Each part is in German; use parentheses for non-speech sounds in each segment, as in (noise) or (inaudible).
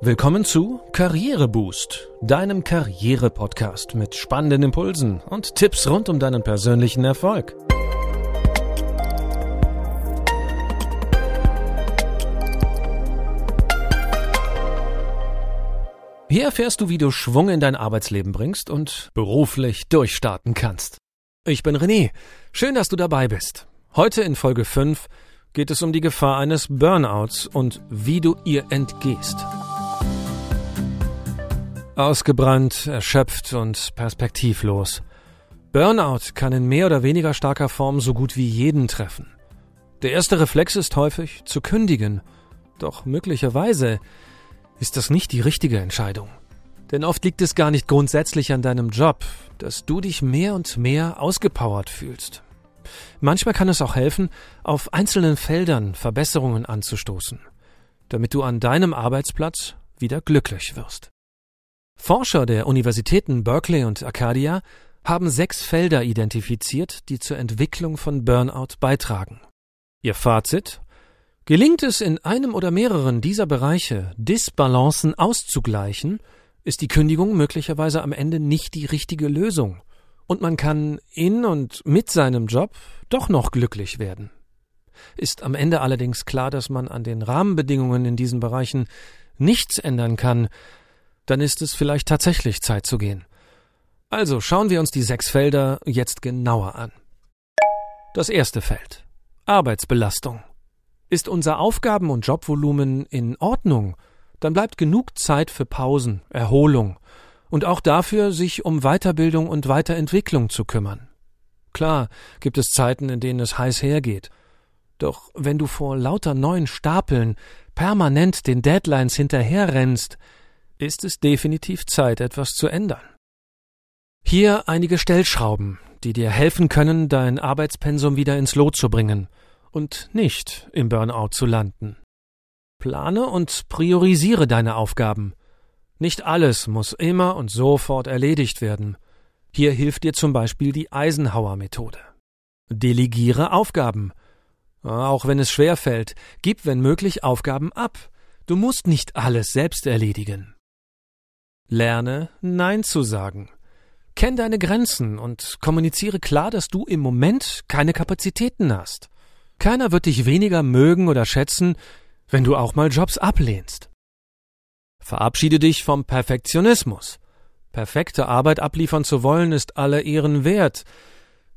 Willkommen zu Karriereboost, deinem Karriere-Podcast mit spannenden Impulsen und Tipps rund um deinen persönlichen Erfolg. Hier erfährst du, wie du Schwung in dein Arbeitsleben bringst und beruflich durchstarten kannst. Ich bin René. Schön, dass du dabei bist. Heute in Folge 5 geht es um die Gefahr eines Burnouts und wie du ihr entgehst. Ausgebrannt, erschöpft und perspektivlos. Burnout kann in mehr oder weniger starker Form so gut wie jeden treffen. Der erste Reflex ist häufig zu kündigen, doch möglicherweise ist das nicht die richtige Entscheidung. Denn oft liegt es gar nicht grundsätzlich an deinem Job, dass du dich mehr und mehr ausgepowert fühlst. Manchmal kann es auch helfen, auf einzelnen Feldern Verbesserungen anzustoßen, damit du an deinem Arbeitsplatz wieder glücklich wirst. Forscher der Universitäten Berkeley und Acadia haben sechs Felder identifiziert, die zur Entwicklung von Burnout beitragen. Ihr Fazit? Gelingt es in einem oder mehreren dieser Bereiche, Disbalancen auszugleichen, ist die Kündigung möglicherweise am Ende nicht die richtige Lösung und man kann in und mit seinem Job doch noch glücklich werden. Ist am Ende allerdings klar, dass man an den Rahmenbedingungen in diesen Bereichen nichts ändern kann, dann ist es vielleicht tatsächlich Zeit zu gehen. Also schauen wir uns die sechs Felder jetzt genauer an. Das erste Feld Arbeitsbelastung. Ist unser Aufgaben- und Jobvolumen in Ordnung, dann bleibt genug Zeit für Pausen, Erholung und auch dafür, sich um Weiterbildung und Weiterentwicklung zu kümmern. Klar gibt es Zeiten, in denen es heiß hergeht. Doch wenn du vor lauter neuen Stapeln permanent den Deadlines hinterherrennst, ist es definitiv Zeit, etwas zu ändern. Hier einige Stellschrauben, die dir helfen können, dein Arbeitspensum wieder ins Lot zu bringen und nicht im Burnout zu landen. Plane und priorisiere deine Aufgaben. Nicht alles muss immer und sofort erledigt werden. Hier hilft dir zum Beispiel die Eisenhower-Methode. Delegiere Aufgaben. Auch wenn es schwer fällt, gib wenn möglich Aufgaben ab. Du musst nicht alles selbst erledigen. Lerne Nein zu sagen. Kenn deine Grenzen und kommuniziere klar, dass du im Moment keine Kapazitäten hast. Keiner wird dich weniger mögen oder schätzen, wenn du auch mal Jobs ablehnst. Verabschiede dich vom Perfektionismus. Perfekte Arbeit abliefern zu wollen, ist aller Ehren wert.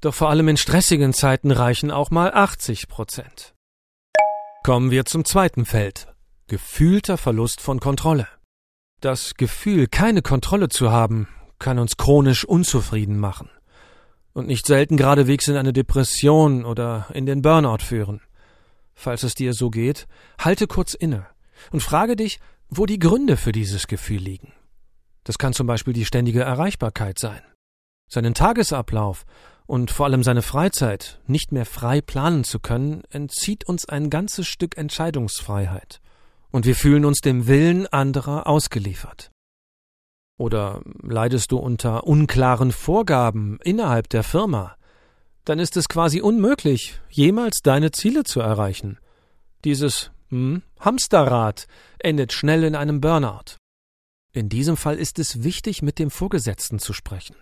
Doch vor allem in stressigen Zeiten reichen auch mal 80 Prozent. Kommen wir zum zweiten Feld. Gefühlter Verlust von Kontrolle. Das Gefühl, keine Kontrolle zu haben, kann uns chronisch unzufrieden machen und nicht selten geradewegs in eine Depression oder in den Burnout führen. Falls es dir so geht, halte kurz inne und frage dich, wo die Gründe für dieses Gefühl liegen. Das kann zum Beispiel die ständige Erreichbarkeit sein, seinen Tagesablauf und vor allem seine Freizeit nicht mehr frei planen zu können, entzieht uns ein ganzes Stück Entscheidungsfreiheit und wir fühlen uns dem Willen anderer ausgeliefert. Oder leidest du unter unklaren Vorgaben innerhalb der Firma, dann ist es quasi unmöglich, jemals deine Ziele zu erreichen. Dieses hm, Hamsterrad endet schnell in einem Burnout. In diesem Fall ist es wichtig, mit dem Vorgesetzten zu sprechen.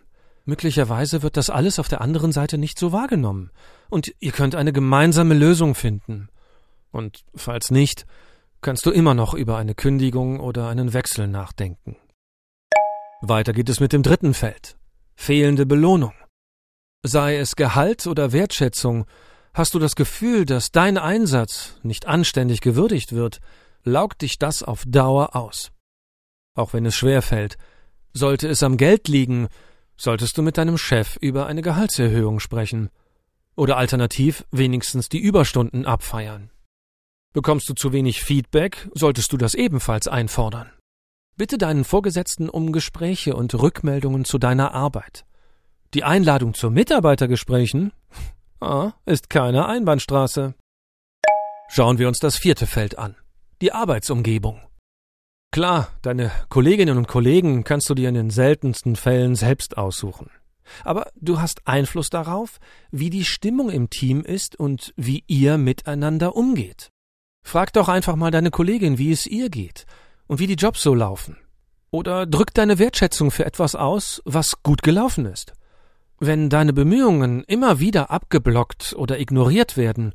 Möglicherweise wird das alles auf der anderen Seite nicht so wahrgenommen, und ihr könnt eine gemeinsame Lösung finden. Und falls nicht, kannst du immer noch über eine Kündigung oder einen Wechsel nachdenken. Weiter geht es mit dem dritten Feld. Fehlende Belohnung. Sei es Gehalt oder Wertschätzung, hast du das Gefühl, dass dein Einsatz nicht anständig gewürdigt wird, laugt dich das auf Dauer aus. Auch wenn es schwer fällt, sollte es am Geld liegen, solltest du mit deinem Chef über eine Gehaltserhöhung sprechen. Oder alternativ wenigstens die Überstunden abfeiern. Bekommst du zu wenig Feedback, solltest du das ebenfalls einfordern. Bitte deinen Vorgesetzten um Gespräche und Rückmeldungen zu deiner Arbeit. Die Einladung zu Mitarbeitergesprächen (laughs) ah, ist keine Einbahnstraße. Schauen wir uns das vierte Feld an. Die Arbeitsumgebung. Klar, deine Kolleginnen und Kollegen kannst du dir in den seltensten Fällen selbst aussuchen. Aber du hast Einfluss darauf, wie die Stimmung im Team ist und wie ihr miteinander umgeht. Frag doch einfach mal deine Kollegin, wie es ihr geht. und wie die Jobs so laufen. Oder drück deine Wertschätzung für etwas aus, was gut gelaufen ist. Wenn deine Bemühungen immer wieder abgeblockt oder ignoriert werden,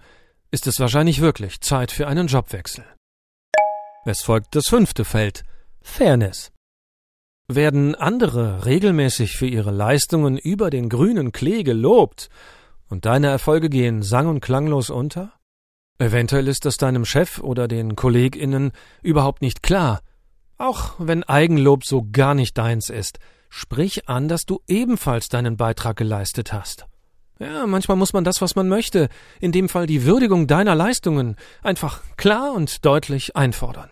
ist es wahrscheinlich wirklich Zeit für einen Jobwechsel. Es folgt das fünfte Feld Fairness. Werden andere regelmäßig für ihre Leistungen über den grünen Klee gelobt und deine Erfolge gehen sang- und klanglos unter? Eventuell ist das deinem Chef oder den KollegInnen überhaupt nicht klar. Auch wenn Eigenlob so gar nicht deins ist, sprich an, dass du ebenfalls deinen Beitrag geleistet hast. Ja, manchmal muss man das, was man möchte, in dem Fall die Würdigung deiner Leistungen, einfach klar und deutlich einfordern.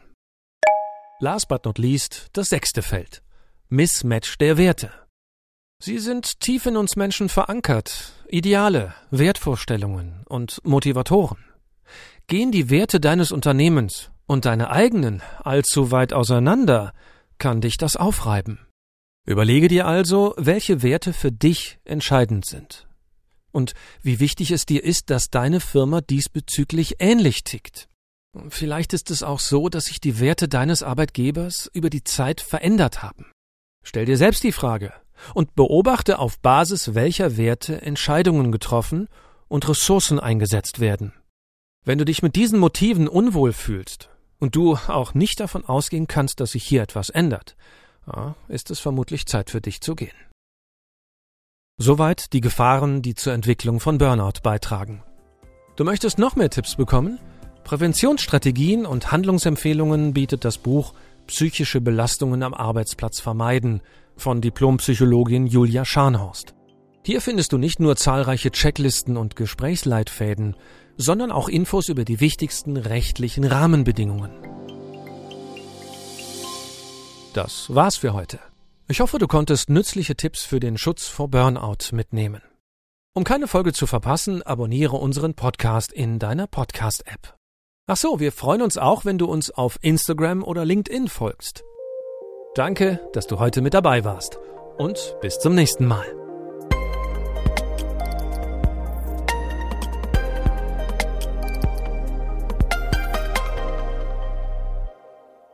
Last but not least das sechste Feld. Mismatch der Werte. Sie sind tief in uns Menschen verankert, Ideale, Wertvorstellungen und Motivatoren. Gehen die Werte deines Unternehmens und deine eigenen allzu weit auseinander, kann dich das aufreiben. Überlege dir also, welche Werte für dich entscheidend sind und wie wichtig es dir ist, dass deine Firma diesbezüglich ähnlich tickt. Vielleicht ist es auch so, dass sich die Werte deines Arbeitgebers über die Zeit verändert haben. Stell dir selbst die Frage und beobachte auf Basis welcher Werte Entscheidungen getroffen und Ressourcen eingesetzt werden. Wenn du dich mit diesen Motiven unwohl fühlst und du auch nicht davon ausgehen kannst, dass sich hier etwas ändert, ist es vermutlich Zeit für dich zu gehen. Soweit die Gefahren, die zur Entwicklung von Burnout beitragen. Du möchtest noch mehr Tipps bekommen? Präventionsstrategien und Handlungsempfehlungen bietet das Buch Psychische Belastungen am Arbeitsplatz vermeiden von Diplompsychologin Julia Scharnhorst. Hier findest du nicht nur zahlreiche Checklisten und Gesprächsleitfäden, sondern auch Infos über die wichtigsten rechtlichen Rahmenbedingungen. Das war's für heute. Ich hoffe, du konntest nützliche Tipps für den Schutz vor Burnout mitnehmen. Um keine Folge zu verpassen, abonniere unseren Podcast in deiner Podcast-App. Ach so, wir freuen uns auch, wenn du uns auf Instagram oder LinkedIn folgst. Danke, dass du heute mit dabei warst und bis zum nächsten Mal.